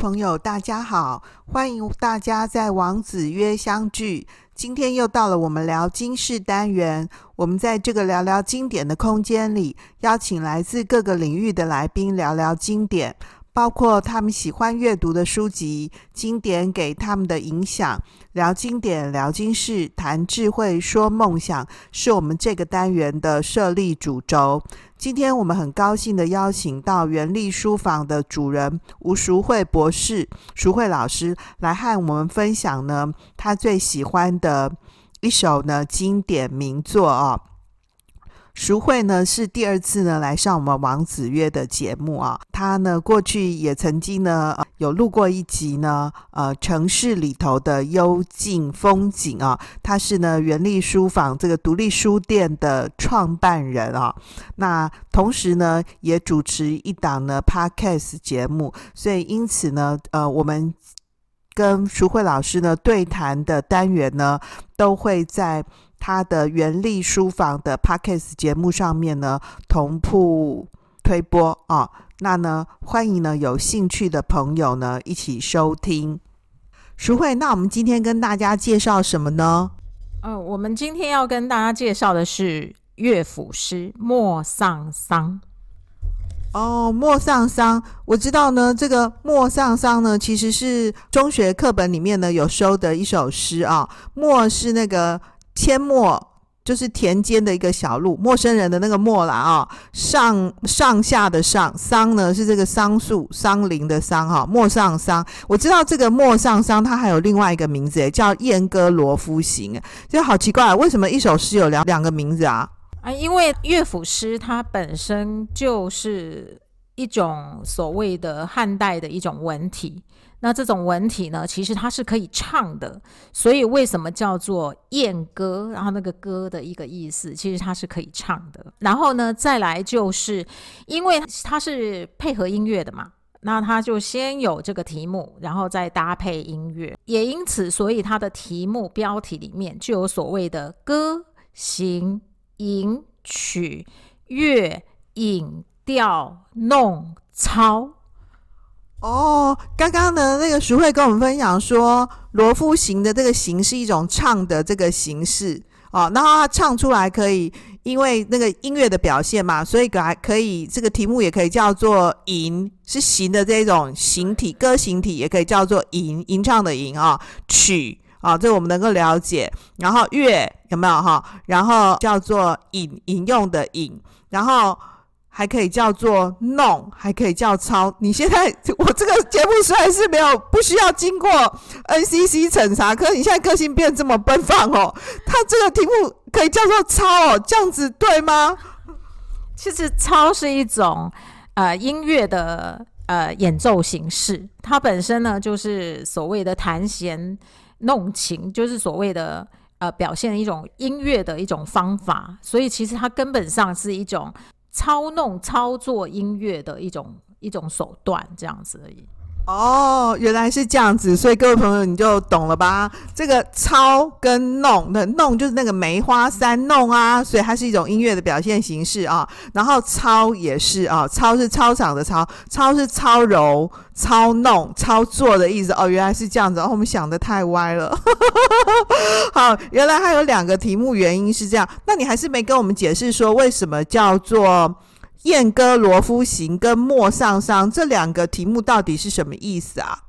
朋友，大家好，欢迎大家在王子约相聚。今天又到了我们聊经世单元，我们在这个聊聊经典的空间里，邀请来自各个领域的来宾聊聊经典。包括他们喜欢阅读的书籍，经典给他们的影响，聊经典，聊经世，谈智慧，说梦想，是我们这个单元的设立主轴。今天我们很高兴的邀请到元立书房的主人吴淑慧博士、淑慧老师来和我们分享呢，他最喜欢的一首呢经典名作哦。淑慧呢是第二次呢来上我们王子约的节目啊，他呢过去也曾经呢有录过一集呢，呃城市里头的幽静风景啊，他是呢原力书房这个独立书店的创办人啊，那同时呢也主持一档呢 Podcast 节目，所以因此呢，呃我们跟淑慧老师呢对谈的单元呢都会在。他的原力书房的 Podcast 节目上面呢，同步推播啊，那呢，欢迎呢有兴趣的朋友呢一起收听。淑慧，那我们今天跟大家介绍什么呢？嗯、呃，我们今天要跟大家介绍的是乐府诗《莫上桑》。哦，《莫上桑》，我知道呢，这个《莫上桑》呢，其实是中学课本里面呢有收的一首诗啊，莫是那个。阡陌就是田间的一个小路，陌生人的那个陌啦啊，上上下的上，桑呢是这个桑树、桑林的桑哈，陌上桑。我知道这个陌上桑，它还有另外一个名字，叫《燕歌罗夫行》。就好奇怪，为什么一首诗有两两个名字啊？啊，因为乐府诗它本身就是一种所谓的汉代的一种文体。那这种文体呢，其实它是可以唱的，所以为什么叫做燕歌？然后那个歌的一个意思，其实它是可以唱的。然后呢，再来就是因为它是配合音乐的嘛，那它就先有这个题目，然后再搭配音乐，也因此，所以它的题目标题里面就有所谓的歌、行、吟、曲、乐、引、调、弄、操。哦，刚刚呢，那个徐慧跟我们分享说，罗敷行的这个行是一种唱的这个形式哦，然后他唱出来可以，因为那个音乐的表现嘛，所以还可以这个题目也可以叫做吟，是行的这种形体，歌形体也可以叫做吟，吟唱的吟啊，曲啊，这我们能够了解。然后乐有没有哈？然后叫做引，引用的引，然后。还可以叫做弄，还可以叫操。你现在我这个节目虽然是没有不需要经过 NCC 审查，可是你现在个性变这么奔放哦，它这个题目可以叫做操哦，这样子对吗？其实操是一种呃音乐的呃演奏形式，它本身呢就是所谓的弹弦弄琴，就是所谓的呃表现一种音乐的一种方法，所以其实它根本上是一种。操弄操作音乐的一种一种手段，这样子而已。哦，原来是这样子，所以各位朋友你就懂了吧？这个操跟弄，那弄就是那个梅花三弄啊，所以它是一种音乐的表现形式啊。然后操也是啊，操是操场的操，操是操柔、操弄、操作的意思。哦，原来是这样子，哦，我们想得太歪了。好，原来还有两个题目，原因是这样。那你还是没跟我们解释说为什么叫做？燕歌罗夫行跟莫上桑这两个题目到底是什么意思啊？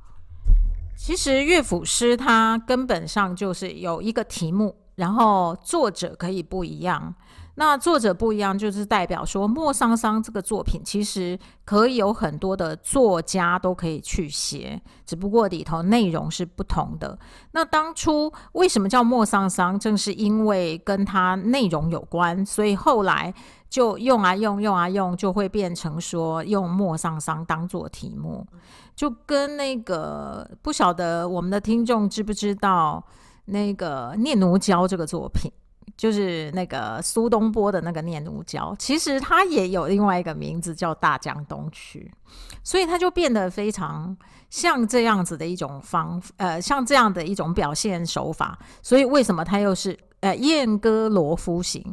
其实乐府诗它根本上就是有一个题目，然后作者可以不一样。那作者不一样，就是代表说陌上桑这个作品其实可以有很多的作家都可以去写，只不过里头内容是不同的。那当初为什么叫陌上桑？正是因为跟它内容有关，所以后来。就用啊用用啊用，就会变成说用陌上桑当做题目，就跟那个不晓得我们的听众知不知道那个《念奴娇》这个作品，就是那个苏东坡的那个《念奴娇》，其实它也有另外一个名字叫《大江东去》，所以它就变得非常像这样子的一种方，呃，像这样的一种表现手法。所以为什么它又是呃《燕歌罗敷行》？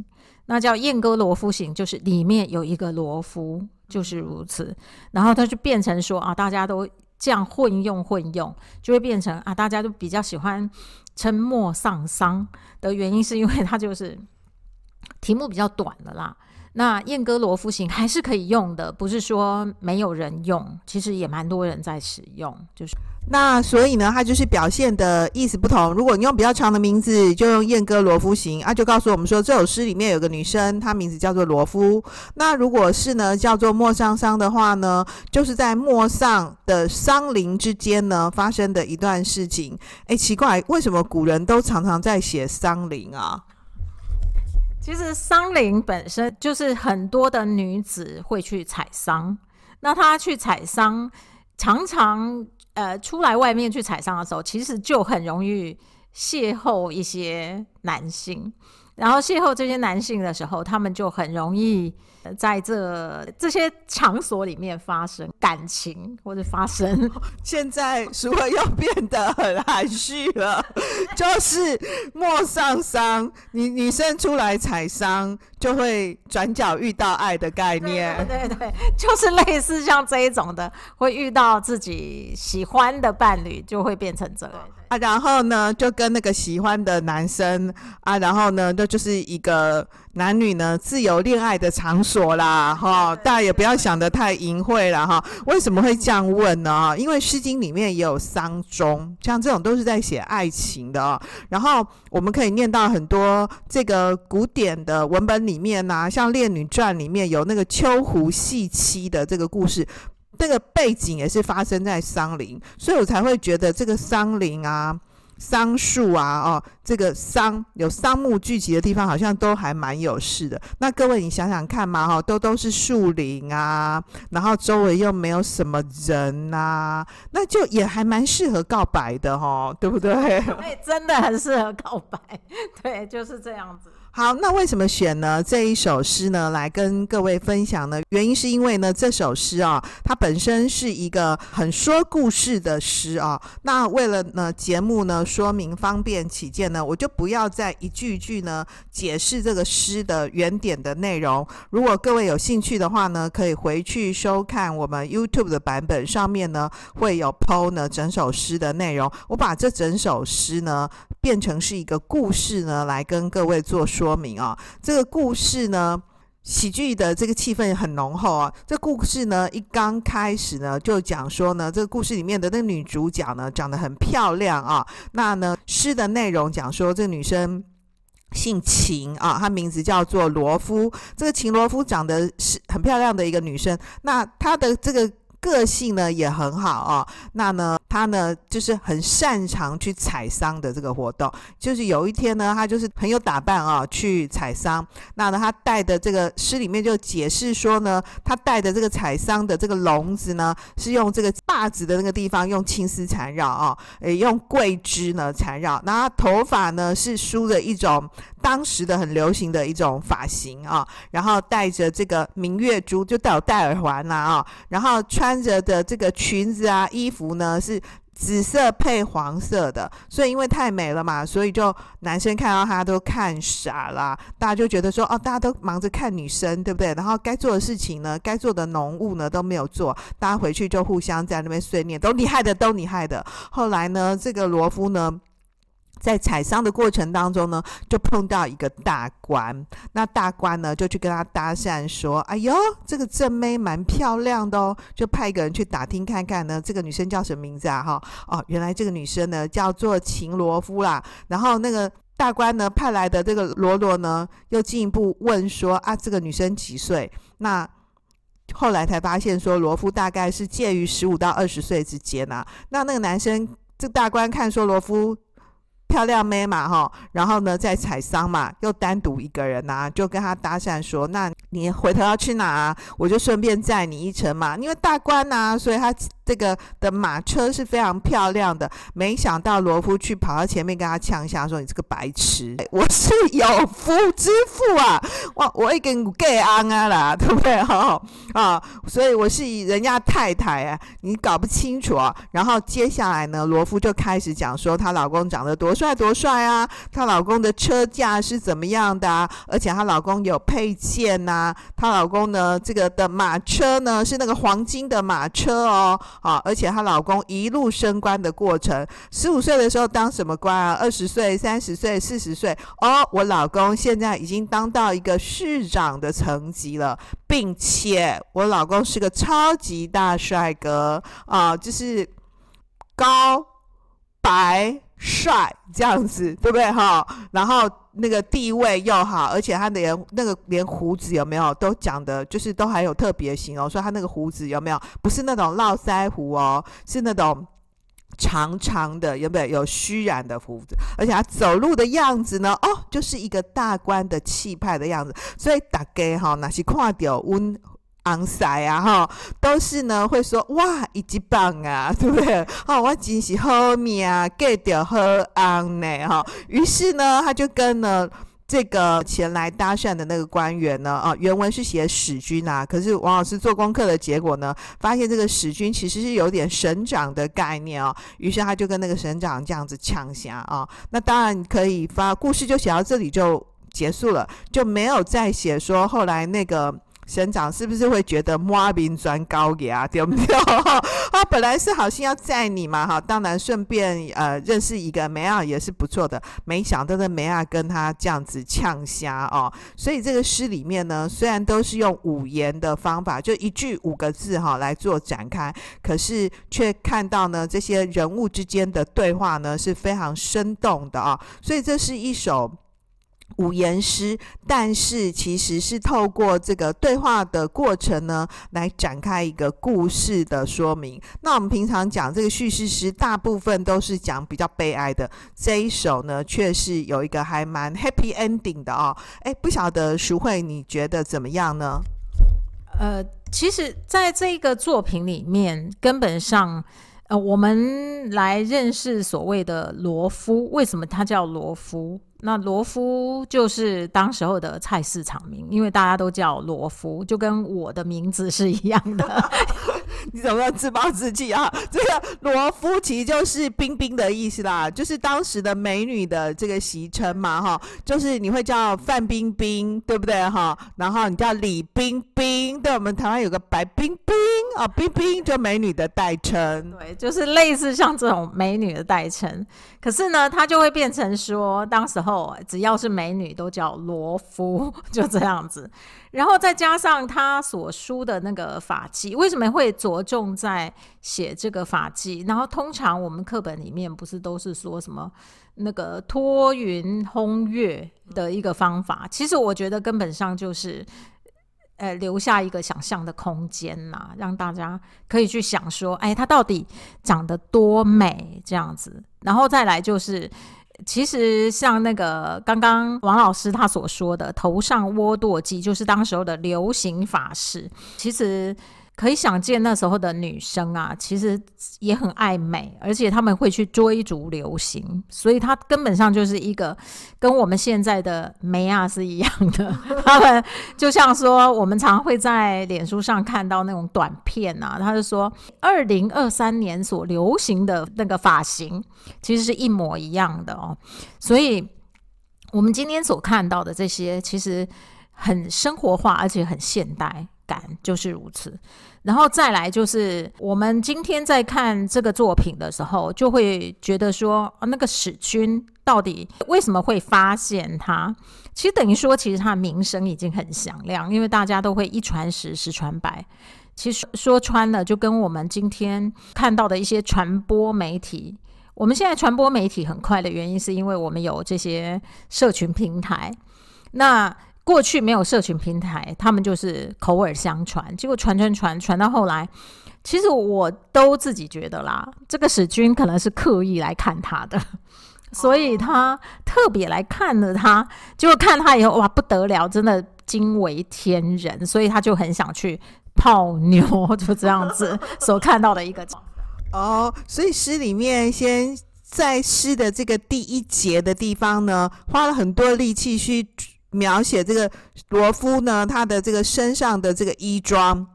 那叫燕歌罗敷行，就是里面有一个罗敷，就是如此。然后它就变成说啊，大家都这样混用混用，就会变成啊，大家都比较喜欢称莫丧丧的原因，是因为它就是题目比较短了啦。那燕歌罗敷行还是可以用的，不是说没有人用，其实也蛮多人在使用。就是那所以呢，它就是表现的意思不同。如果你用比较长的名字，就用燕歌罗敷行啊，就告诉我们说这首诗里面有个女生，她名字叫做罗敷。那如果是呢叫做莫丧丧的话呢，就是在莫丧的桑林之间呢发生的一段事情。哎，奇怪，为什么古人都常常在写桑林啊？其实桑林本身就是很多的女子会去采桑，那她去采桑，常常呃出来外面去采桑的时候，其实就很容易邂逅一些男性，然后邂逅这些男性的时候，他们就很容易。在这这些场所里面发生感情或者发生，现在淑惠又变得很含蓄了，就是莫丧丧，你女生出来采丧就会转角遇到爱的概念，对对对，就是类似像这一种的，会遇到自己喜欢的伴侣，就会变成这个啊，然后呢，就跟那个喜欢的男生啊，然后呢，那就是一个男女呢自由恋爱的场所啦，哈，大家也不要想得太淫秽了哈。为什么会这样问呢？因为《诗经》里面也有丧钟，像这种都是在写爱情的哦。然后我们可以念到很多这个古典的文本里面呐、啊，像《列女传》里面有那个秋胡戏妻的这个故事。这个背景也是发生在桑林，所以我才会觉得这个桑林啊、桑树啊、哦，这个桑有桑木聚集的地方，好像都还蛮有事的。那各位你想想看嘛，哈、都都是树林啊，然后周围又没有什么人啊，那就也还蛮适合告白的，哈、对不对？对，真的很适合告白，对，就是这样子。好，那为什么选呢这一首诗呢来跟各位分享呢？原因是因为呢这首诗啊，它本身是一个很说故事的诗啊。那为了呢节目呢说明方便起见呢，我就不要再一句一句呢解释这个诗的原点的内容。如果各位有兴趣的话呢，可以回去收看我们 YouTube 的版本，上面呢会有 PO 呢整首诗的内容。我把这整首诗呢变成是一个故事呢来跟各位做说。说明啊，这个故事呢，喜剧的这个气氛很浓厚啊。这故事呢，一刚开始呢，就讲说呢，这个故事里面的那个女主角呢，长得很漂亮啊。那呢，诗的内容讲说，这个女生姓秦啊，她名字叫做罗夫。这个秦罗夫长得是很漂亮的一个女生。那她的这个。个性呢也很好啊、那呢他呢就是很擅长去采桑的这个活动，就是有一天呢他就是很有打扮啊、去采桑，那呢他带的这个诗里面就解释说呢，他带的这个采桑的这个笼子呢是用这个耙子的那个地方用青丝缠绕啊，诶用桂枝呢缠绕，那他头发呢是梳的一种当时的很流行的一种发型啊，然后戴着这个明月珠，就带有戴耳环啦啊，然后。穿着的这个裙子啊，衣服呢是紫色配黄色的，所以因为太美了嘛，所以就男生看到她都看傻了，大家就觉得说哦，大家都忙着看女生，对不对？然后该做的事情呢，该做的农务呢都没有做，大家回去就互相在那边碎念，都你害的，都你害的。后来呢，这个罗夫呢。在采桑的过程当中呢，就碰到一个大官，那大官呢就去跟他搭讪说：“哎呦，这个正妹蛮漂亮的哦。”就派一个人去打听看看呢，这个女生叫什么名字啊？哈哦，原来这个女生呢叫做秦罗敷啦。然后那个大官呢派来的这个罗罗呢，又进一步问说：“啊，这个女生几岁？”那后来才发现说，罗夫大概是介于十五到二十岁之间啊。那那个男生，这大官看说罗夫。漂亮妹嘛，哈，然后呢，在采桑嘛，又单独一个人呐、就跟他搭讪说：“那你回头要去哪啊？我就顺便载你一程嘛。因为大官呐、所以他这个的马车是非常漂亮的。没想到罗夫去跑到前面跟他呛一下，说：‘你这个白痴，我是有夫之妇啊，我我已经给安啊啦，对不对？哈啊，所以我是人家太太啊，你搞不清楚啊。然后接下来呢，罗夫就开始讲说，她老公长得多。帅多帅啊！她老公的车架是怎么样的啊？而且她老公有配件呐。她老公呢，这个的马车呢是那个黄金的马车哦啊，而且她老公一路升官的过程，十五岁的时候当什么官啊？二十岁、三十岁、四十岁，哦，我老公现在已经当到一个市长的层级了，并且我老公是个超级大帅哥啊，就是高白。帅这样子，对不对哈？然后那个地位又好，而且他连那个连胡子有没有都讲的，就是都还有特别型哦。说他那个胡子有没有？不是那种络腮胡哦，是那种长长的，有没有？有虚染的胡子，而且他走路的样子呢，哦，就是一个大官的气派的样子。所以大家哈，那是看到温。昂塞啊哈，都是呢会说哇，一级棒啊，对不对？哦，我真是好命啊，给掉好昂呢哈。于是呢，他就跟了这个前来搭讪的那个官员呢，啊，原文是写使君啊，可是王老师做功课的结果呢，发现这个使君其实是有点省长的概念哦。于是他就跟那个省长这样子呛下啊。那当然可以发故事就写到这里就结束了，就没有再写说后来那个。省长是不是会觉得莫名转高雅，对不对？他本来是好心要载你嘛，哈，当然顺便呃认识一个梅亚也是不错的，没想到的梅亚跟他这样子呛瞎哦，所以这个诗里面呢，虽然都是用五言的方法，就一句五个字哈来做展开，可是却看到呢这些人物之间的对话呢是非常生动的啊，所以这是一首。五言诗，但是其实是透过这个对话的过程呢，来展开一个故事的说明。那我们平常讲这个叙事诗，大部分都是讲比较悲哀的，这一首呢，却是有一个还蛮 happy ending 的哦。哎，不晓得淑慧你觉得怎么样呢？呃，其实在这个作品里面，根本上。呃，我们来认识所谓的罗夫，为什么他叫罗夫？那罗夫就是当时候的菜市场名，因为大家都叫罗夫，就跟我的名字是一样的。你怎么要自暴自弃啊？这个罗夫其实就是冰冰的意思啦，就是当时的美女的这个昵称嘛，哈，就是你会叫范冰冰，对不对哈？然后你叫李冰冰，对，我们台湾有个白冰冰啊，冰冰就美女的代称，对，就是类似像这种美女的代称。可是呢，它就会变成说，当时候只要是美女都叫罗夫，就这样子。然后再加上他所书的那个发髻，为什么会着重在写这个发髻？然后通常我们课本里面不是都是说什么那个托云烘月的一个方法？其实我觉得根本上就是，呃，留下一个想象的空间呐，让大家可以去想说，哎，他到底长得多美这样子。然后再来就是。其实像那个刚刚王老师他所说的头上窝舵髻，就是当时候的流行法式。其实可以想见那时候的女生啊，其实也很爱美，而且他们会去追逐流行，所以她根本上就是一个跟我们现在的美亚是一样的。他们就像说，我们常会在脸书上看到那种短片啊，他就说二零二三年所流行的那个发型。其实是一模一样的哦，所以我们今天所看到的这些，其实很生活化，而且很现代感，就是如此。然后再来就是，我们今天在看这个作品的时候，就会觉得说，那个使君到底为什么会发现他？其实等于说，其实他的名声已经很响亮，因为大家都会一传十，十传百。其实说穿了，就跟我们今天看到的一些传播媒体，我们现在传播媒体很快的原因，是因为我们有这些社群平台。那过去没有社群平台，他们就是口耳相传，结果传传传传到后来，其实我都自己觉得啦，这个史君可能是刻意来看他的，所以他特别来看了他，结果看他以后哇不得了，真的惊为天人，所以他就很想去。泡妞就这样子 所看到的一个哦，所以诗里面先在诗的这个第一节的地方呢，花了很多力气去描写这个罗夫呢，他的这个身上的这个衣装，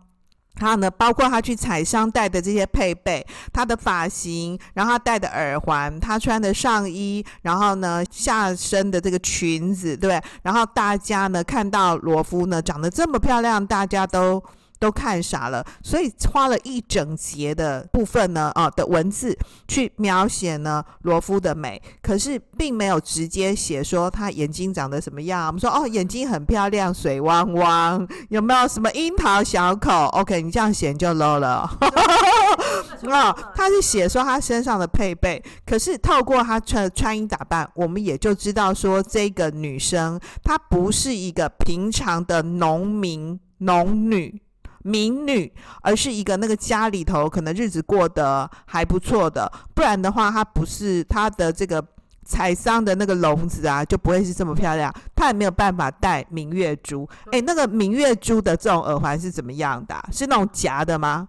他呢包括他去采桑带的这些配备，他的发型，然后他戴的耳环，他穿的上衣，然后呢下身的这个裙子，对对？然后大家呢看到罗夫呢长得这么漂亮，大家都。都看傻了，所以花了一整节的部分呢，啊的文字去描写呢罗夫的美，可是并没有直接写说他眼睛长得什么样。我们说哦，眼睛很漂亮，水汪汪，有没有什么樱桃小口？OK，你这样写就 low 了。啊，他是写说他身上的配备，可是透过他穿穿衣打扮，我们也就知道说这个女生她不是一个平常的农民、农女、民女，而是一个那个家里头可能日子过得还不错的，不然的话，她不是她的这个采桑的那个笼子啊，就不会是这么漂亮，她也没有办法戴明月珠。哎，那个明月珠的这种耳环是怎么样的啊？是那种夹的吗？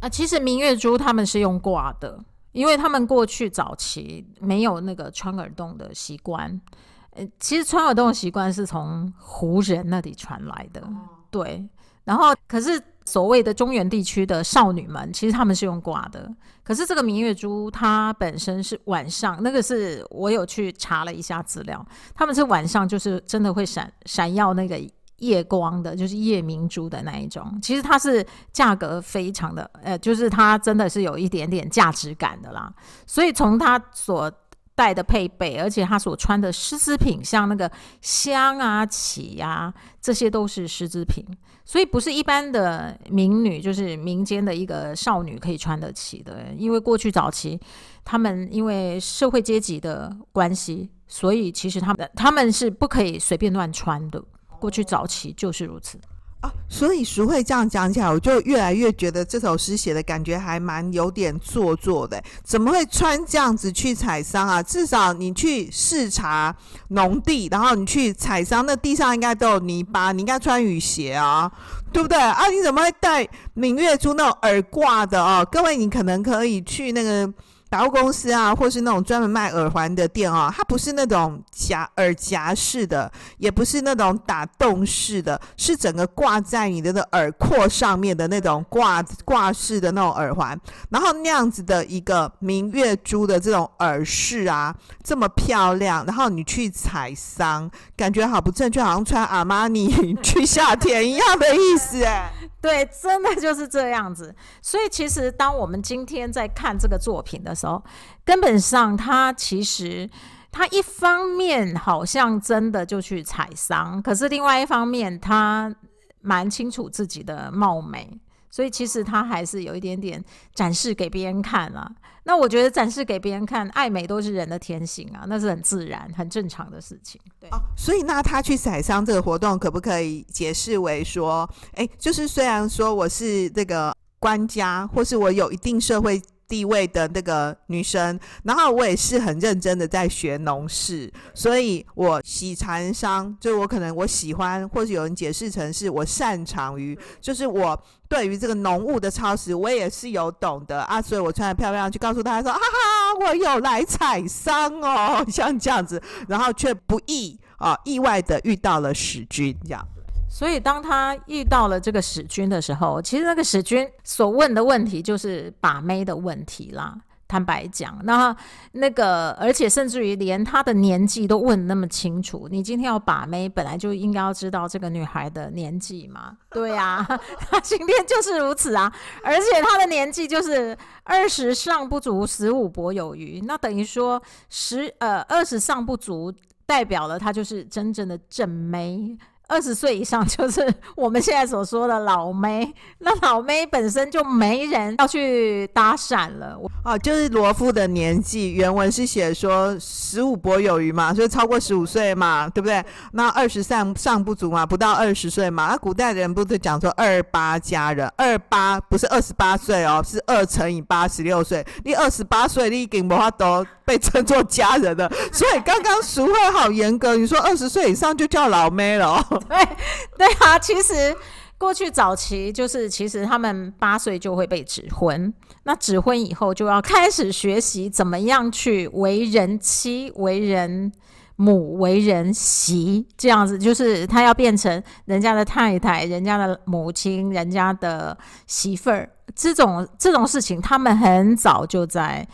啊，其实明月珠他们是用挂的，因为他们过去早期没有那个穿耳洞的习惯。呃，其实穿耳洞的习惯是从胡人那里传来的，对。然后，可是所谓的中原地区的少女们，其实他们是用挂的。可是这个明月珠它本身是晚上，那个是我有去查了一下资料，他们是晚上就是真的会闪闪耀那个。夜光的，就是夜明珠的那一种，其实它是价格非常的，呃，就是它真的是有一点点价值感的啦。所以从它所带的配备，而且他所穿的丝织品，像那个香啊、旗啊，这些都是丝织品，所以不是一般的民女，就是民间的一个少女可以穿得起的。因为过去早期，他们因为社会阶级的关系，所以其实他们的他们是不可以随便乱穿的。过去早期就是如此啊，所以淑惠这样讲起来，我就越来越觉得这首诗写的感觉还蛮有点做作的。怎么会穿这样子去采桑啊？至少你去视察农地，然后你去采桑，那地上应该都有泥巴，你应该穿雨鞋啊，对不对？啊，你怎么会戴明月珠那种耳挂的哦？各位，你可能可以去那个。百货公司啊，或是那种专门卖耳环的店啊，它不是那种夹耳夹式的，也不是那种打洞式的，是整个挂在你的那耳廓上面的那种挂挂式的那种耳环。然后那样子的一个明月珠的这种耳饰啊，这么漂亮。然后你去采桑，感觉好不正确，好像穿阿玛尼去夏天一样的意思哎。对，真的就是这样子。所以其实当我们今天在看这个作品的时候，根本上他其实他一方面好像真的就去采桑，可是另外一方面他蛮清楚自己的貌美，所以其实他还是有一点点展示给别人看了。那我觉得展示给别人看，爱美都是人的天性啊，那是很自然、很正常的事情。对，哦，所以那他去采桑这个活动，可不可以解释为说，哎，就是虽然说我是这个官家，或是我有一定社会。地位的那个女生，然后我也是很认真的在学农事，所以我喜蚕桑，就我可能我喜欢，或者有人解释成是我擅长于，就是我对于这个农务的操持，我也是有懂的啊，所以我穿得漂漂亮，去告诉大家说，哈哈，我有来采桑哦，像这样子，然后却不意啊意外的遇到了史君这样。所以，当他遇到了这个使君的时候，其实那个使君所问的问题就是把妹的问题啦。坦白讲，那那个，而且甚至于连他的年纪都问那么清楚。你今天要把妹，本来就应该要知道这个女孩的年纪嘛。对呀、啊，今天就是如此啊。而且他的年纪就是二十上不足，十五博有余。那等于说十呃二十上不足，代表了他就是真正的正妹。二十岁以上就是我们现在所说的老妹，那老妹本身就没人要去搭讪了。哦，就是罗夫的年纪，原文是写说十五博有余嘛，所以超过十五岁嘛，对不对？那二十上上不足嘛，不到二十岁嘛。那古代人不是讲说二八佳人，二八不是二十八岁哦，是二乘以八十六岁。你二十八岁，你已经没法都被称作佳人了。所以刚刚淑惠好严格，你说二十岁以上就叫老妹了。对对啊，其实过去早期就是，其实他们八岁就会被指婚，那指婚以后就要开始学习怎么样去为人妻、为人母、为人媳，这样子就是他要变成人家的太太、人家的母亲、人家的媳妇儿，这种这种事情，他们很早就在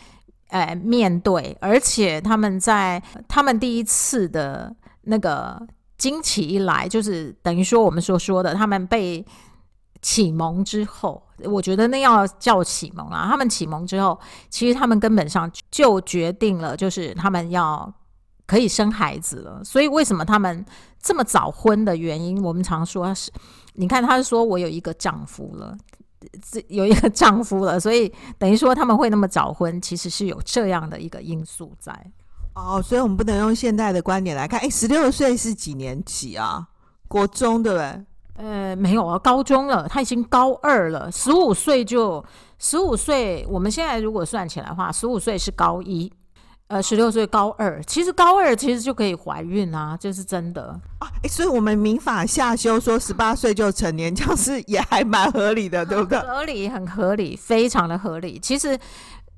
呃面对，而且他们在他们第一次的那个。经期一来，就是等于说我们所说的，他们被启蒙之后，我觉得那要叫启蒙啊。他们启蒙之后，其实他们根本上就决定了，就是他们要可以生孩子了。所以为什么他们这么早婚的原因，我们常说是，你看他说我有一个丈夫了，这有一个丈夫了，所以等于说他们会那么早婚，其实是有这样的一个因素在。哦，所以我们不能用现代的观点来看。哎，十六岁是几年级啊？国中对不对？呃，没有啊，高中了，他已经高二了，十五岁就十五岁。我们现在如果算起来的话，十五岁是高一，呃，十六岁高二。其实高二其实就可以怀孕啊，这是真的啊。哎，所以我们民法下修说十八岁就成年，这样是也还蛮合理的，对不对？合理，很合理，非常的合理。其实，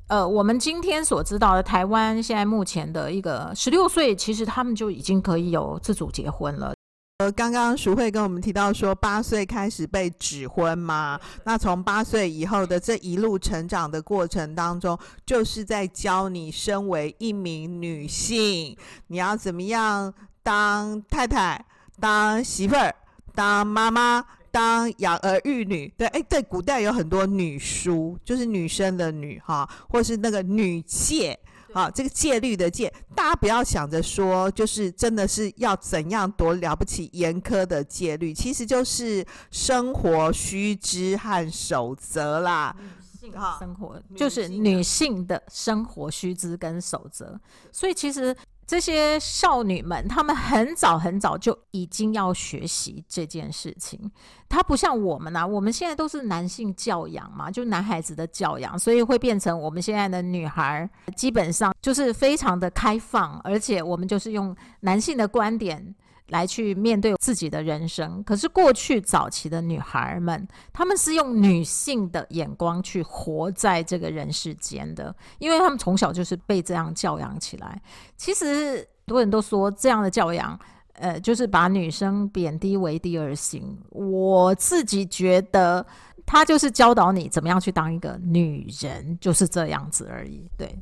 呃，我们今天所知道的台湾现在目前的一个十六岁，其实他们就已经可以有自主结婚了。呃，刚刚淑慧跟我们提到说，八岁开始被指婚嘛，那从八岁以后的这一路成长的过程当中，就是在教你身为一名女性，你要怎么样当太太、当媳妇儿、当妈妈、当养儿育女。对，哎，对，古代有很多女书，就是女生的女哈，或是那个女戒。啊，这个戒律的戒，大家不要想着说，就是真的是要怎样多了不起严苛的戒律，其实就是生活须知和守则啦。女性生活就是女性的生活须知跟守则，所以其实。这些少女们，她们很早很早就已经要学习这件事情。她不像我们啊，我们现在都是男性教养嘛，就男孩子的教养，所以会变成我们现在的女孩基本上就是非常的开放，而且我们就是用男性的观点。来去面对自己的人生，可是过去早期的女孩们，她们是用女性的眼光去活在这个人世间的，因为她们从小就是被这样教养起来。其实很多人都说这样的教养，呃，就是把女生贬低为第二性。我自己觉得，她就是教导你怎么样去当一个女人，就是这样子而已。对。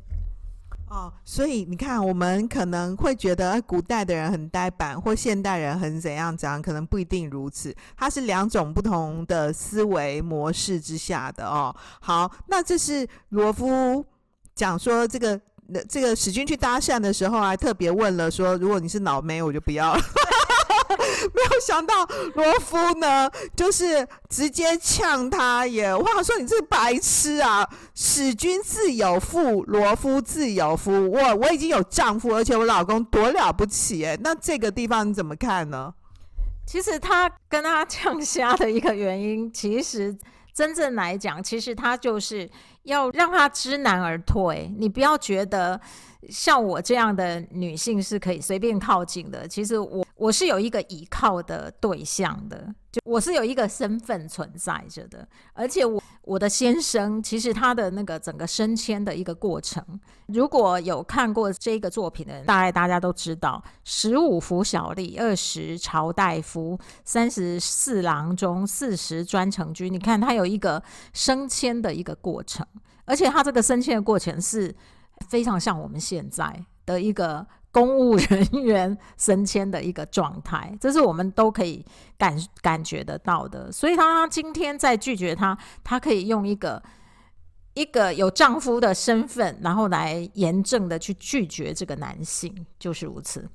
哦，所以你看，我们可能会觉得古代的人很呆板，或现代人很怎样怎样，可能不一定如此。它是两种不同的思维模式之下的哦。好，那这是罗夫讲说这个这个史君去搭讪的时候，还特别问了说，如果你是脑妹，我就不要了。没有想到罗夫呢，就是直接呛他耶！哇，说你这个白痴啊！使君自有妇，罗夫自有夫。我我已经有丈夫，而且我老公多了不起哎！那这个地方你怎么看呢？其实他跟他呛瞎的一个原因，其实真正来讲，其实他就是要让他知难而退。你不要觉得。像我这样的女性是可以随便靠近的。其实我我是有一个依靠的对象的，就我是有一个身份存在着的。而且我我的先生其实他的那个整个升迁的一个过程，如果有看过这个作品的人，大概大家都知道：十五服小吏，二十朝大夫，三十四郎中，四十专承军。你看他有一个升迁的一个过程，而且他这个升迁的过程是。非常像我们现在的一个公务人员升迁的一个状态，这是我们都可以感感觉得到的。所以他今天在拒绝他，他可以用一个一个有丈夫的身份，然后来严正的去拒绝这个男性，就是如此。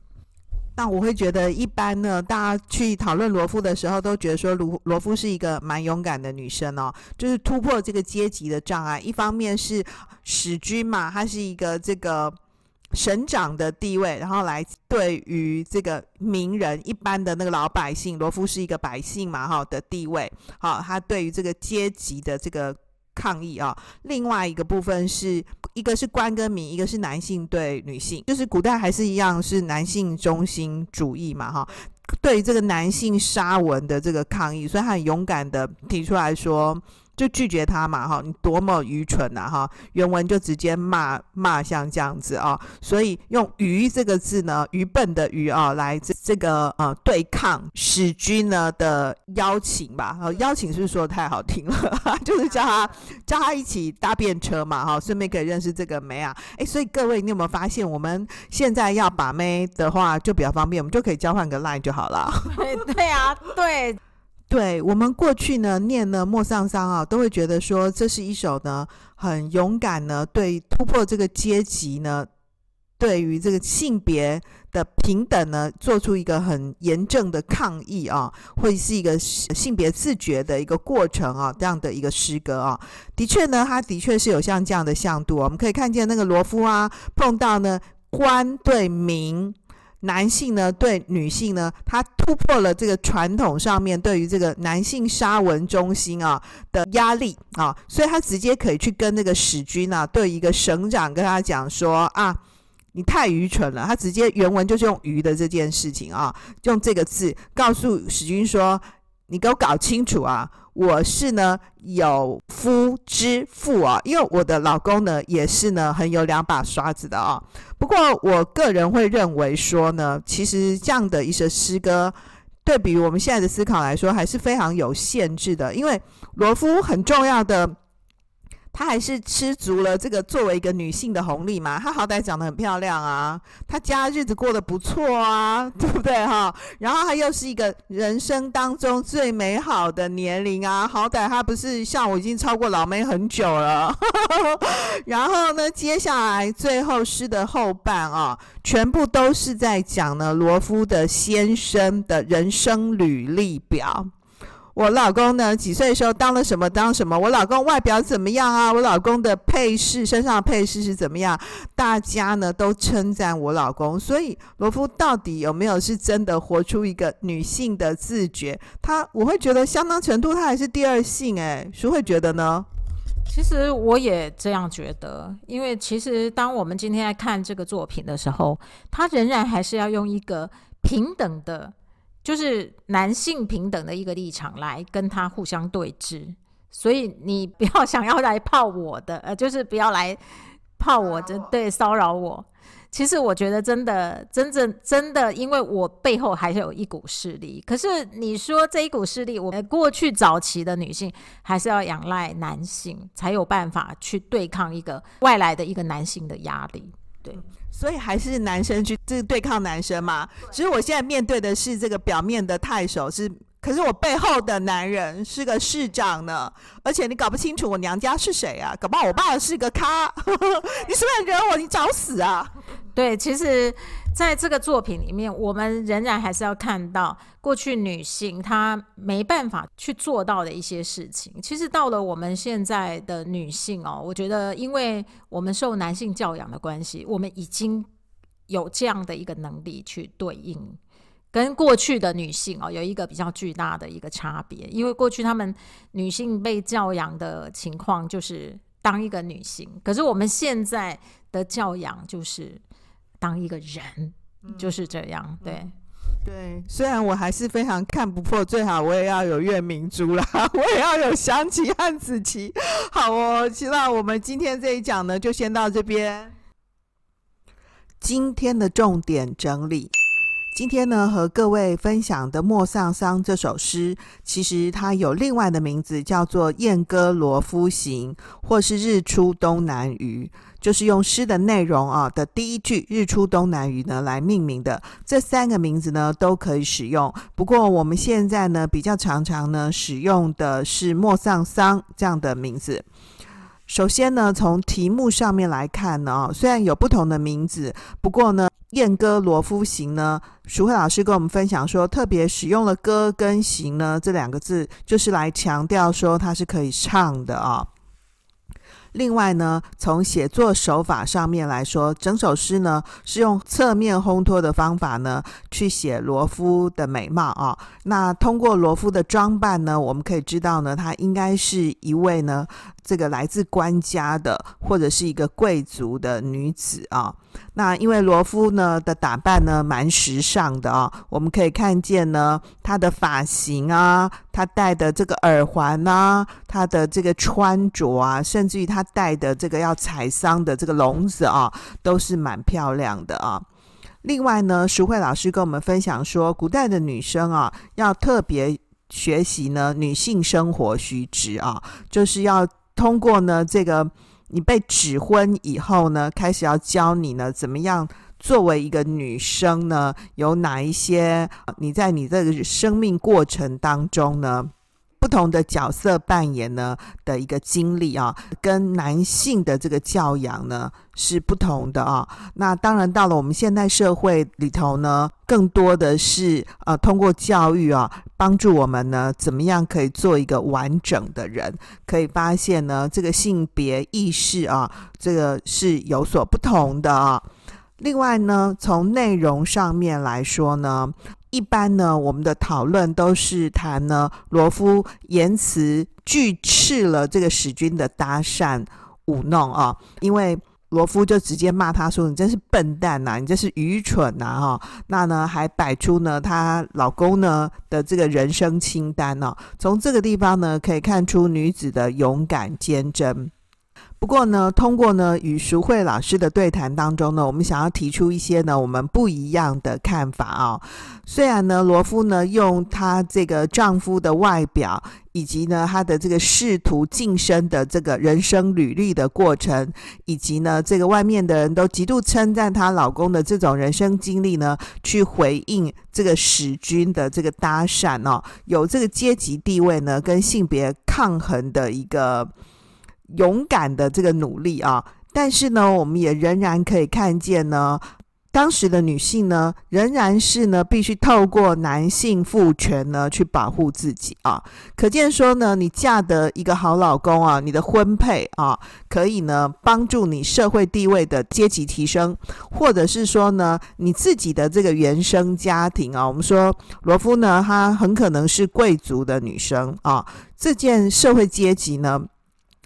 那我会觉得，一般呢，大家去讨论罗夫的时候，都觉得说罗罗夫是一个蛮勇敢的女生哦，就是突破这个阶级的障碍。一方面是使君嘛，他是一个这个省长的地位，然后来对于这个名人一般的那个老百姓，罗夫是一个百姓嘛，哈的地位，好，他对于这个阶级的这个。抗议啊！另外一个部分是一个是官跟民，一个是男性对女性，就是古代还是一样是男性中心主义嘛，哈。对于这个男性沙文的这个抗议，所以他很勇敢的提出来说。就拒绝他嘛，哈，你多么愚蠢呐，哈！原文就直接骂骂像这样子啊，所以用“愚”这个字呢，愚笨的“愚”啊，来这这个呃对抗使君呢的邀请吧，呃，邀请是不是说的太好听了？就是叫他叫他一起搭便车嘛，哈，顺便可以认识这个妹啊，哎，所以各位你有没有发现，我们现在要把妹的话就比较方便，我们就可以交换个 line 就好了。对啊，对。对，我们过去呢念呢莫桑桑啊，都会觉得说这是一首呢很勇敢呢，对突破这个阶级呢，对于这个性别的平等呢，做出一个很严正的抗议啊，会是一个性别自觉的一个过程啊，这样的一个诗歌啊，的确呢，它的确是有像这样的向度，我们可以看见那个罗夫啊，碰到呢官对民。男性呢，对女性呢，他突破了这个传统上面对于这个男性沙文中心啊的压力啊，所以他直接可以去跟那个使君啊，对一个省长跟他讲说啊，你太愚蠢了。他直接原文就是用“愚”的这件事情啊，用这个字告诉使君说，你给我搞清楚啊。我是呢有夫之妇啊，因为我的老公呢也是呢很有两把刷子的啊。不过我个人会认为说呢，其实这样的一些诗歌，对比我们现在的思考来说，还是非常有限制的，因为罗夫很重要的。她还是吃足了这个作为一个女性的红利嘛？她好歹长得很漂亮啊，她家日子过得不错啊，对不对哈？然后她又是一个人生当中最美好的年龄啊，好歹她不是像我已经超过老妹很久了。然后呢，接下来最后诗的后半啊，全部都是在讲呢罗夫的先生的人生履历表。我老公呢，几岁的时候当了什么当什么？我老公外表怎么样啊？我老公的配饰，身上的配饰是怎么样？大家呢都称赞我老公。所以罗夫到底有没有是真的活出一个女性的自觉？他我会觉得相当程度他还是第二性。哎，谁会觉得呢？其实我也这样觉得，因为其实当我们今天来看这个作品的时候，他仍然还是要用一个平等的。就是男性平等的一个立场来跟他互相对峙，所以你不要想要来泡我的，呃，就是不要来泡我，这对骚扰我。其实我觉得真的，真正真的，因为我背后还是有一股势力。可是你说这一股势力，我们过去早期的女性还是要仰赖男性才有办法去对抗一个外来的一个男性的压力，对。所以还是男生去这对抗男生嘛？其实我现在面对的是这个表面的太守，是，可是我背后的男人是个市长呢。而且你搞不清楚我娘家是谁啊？搞不好我爸是个咖，你是不是惹我？你找死啊！对，其实。在这个作品里面，我们仍然还是要看到过去女性她没办法去做到的一些事情。其实到了我们现在的女性哦，我觉得，因为我们受男性教养的关系，我们已经有这样的一个能力去对应，跟过去的女性哦有一个比较巨大的一个差别。因为过去她们女性被教养的情况就是当一个女性，可是我们现在的教养就是。当一个人就是这样，嗯、对、嗯、对。虽然我还是非常看不破，最好我也要有月明珠啦，我也要有祥琪和子琪。好哦，那我们今天这一讲呢，就先到这边。今天的重点整理，今天呢和各位分享的《莫桑桑》这首诗，其实它有另外的名字，叫做《燕歌罗夫行》，或是《日出东南隅》。就是用诗的内容啊的第一句“日出东南隅”呢来命名的，这三个名字呢都可以使用。不过我们现在呢比较常常呢使用的是“莫桑桑”这样的名字。首先呢，从题目上面来看呢，虽然有不同的名字，不过呢，《燕歌罗夫行》呢，淑慧老师跟我们分享说，特别使用了“歌”跟“行”呢这两个字，就是来强调说它是可以唱的啊。另外呢，从写作手法上面来说，整首诗呢是用侧面烘托的方法呢去写罗夫的美貌啊。那通过罗夫的装扮呢，我们可以知道呢，她应该是一位呢这个来自官家的或者是一个贵族的女子啊。那因为罗夫呢的打扮呢蛮时尚的啊，我们可以看见呢她的发型啊，她戴的这个耳环啊，她的这个穿着啊，甚至于她戴的这个要采桑的这个笼子啊，都是蛮漂亮的啊。另外呢，淑慧老师跟我们分享说，古代的女生啊，要特别学习呢女性生活须知啊，就是要通过呢这个。你被指婚以后呢，开始要教你呢，怎么样作为一个女生呢，有哪一些你在你这个生命过程当中呢，不同的角色扮演呢的一个经历啊，跟男性的这个教养呢是不同的啊。那当然到了我们现代社会里头呢，更多的是呃通过教育啊，帮助我们呢怎么样可以做一个完整的人，可以发现呢这个性别意识啊，这个是有所不同的啊。另外呢，从内容上面来说呢。一般呢，我们的讨论都是谈呢，罗夫言辞拒斥了这个史君的搭讪舞弄啊，因为罗夫就直接骂他说：“你真是笨蛋呐、啊，你真是愚蠢呐！”哈，那呢还摆出呢她老公呢的这个人生清单呢、啊，从这个地方呢可以看出女子的勇敢坚贞。不过呢，通过呢与淑慧老师的对谈当中呢，我们想要提出一些呢我们不一样的看法啊。虽然呢，罗夫呢用她这个丈夫的外表，以及呢她的这个仕途晋升的这个人生履历的过程，以及呢这个外面的人都极度称赞她老公的这种人生经历呢，去回应这个史君的这个搭讪哦，有这个阶级地位呢跟性别抗衡的一个。勇敢的这个努力啊，但是呢，我们也仍然可以看见呢，当时的女性呢，仍然是呢，必须透过男性父权呢去保护自己啊。可见说呢，你嫁得一个好老公啊，你的婚配啊，可以呢帮助你社会地位的阶级提升，或者是说呢，你自己的这个原生家庭啊，我们说罗夫呢，她很可能是贵族的女生啊，这件社会阶级呢。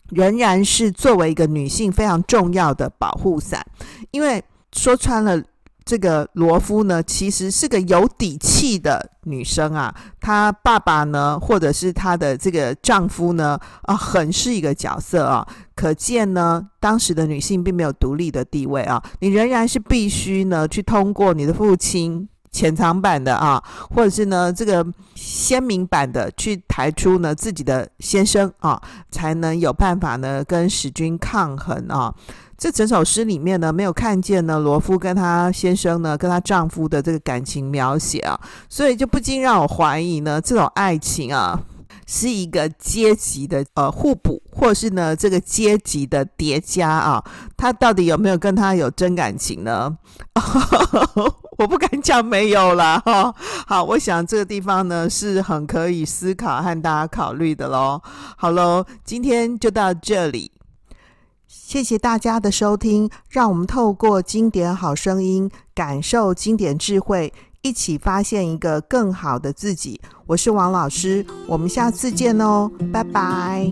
仍然是作为一个女性非常重要的保护伞，因为说穿了，这个罗夫呢，其实是个有底气的女生啊。她爸爸呢，或者是她的这个丈夫呢，啊，很是一个角色啊。可见呢，当时的女性并没有独立的地位啊，你仍然是必须呢，去通过你的父亲。潜藏版的啊，或者是呢，这个鲜明版的去抬出呢自己的先生啊，才能有办法呢跟史君抗衡啊。这整首诗里面呢，没有看见呢罗夫跟她先生呢跟她丈夫的这个感情描写啊，所以就不禁让我怀疑呢，这种爱情啊是一个阶级的呃互补，或是呢这个阶级的叠加啊，他到底有没有跟他有真感情呢？我不敢讲没有啦哈，好，我想这个地方呢是很可以思考和大家考虑的喽。好喽，今天就到这里，谢谢大家的收听，让我们透过经典好声音，感受经典智慧，一起发现一个更好的自己。我是王老师，我们下次见哦，拜拜。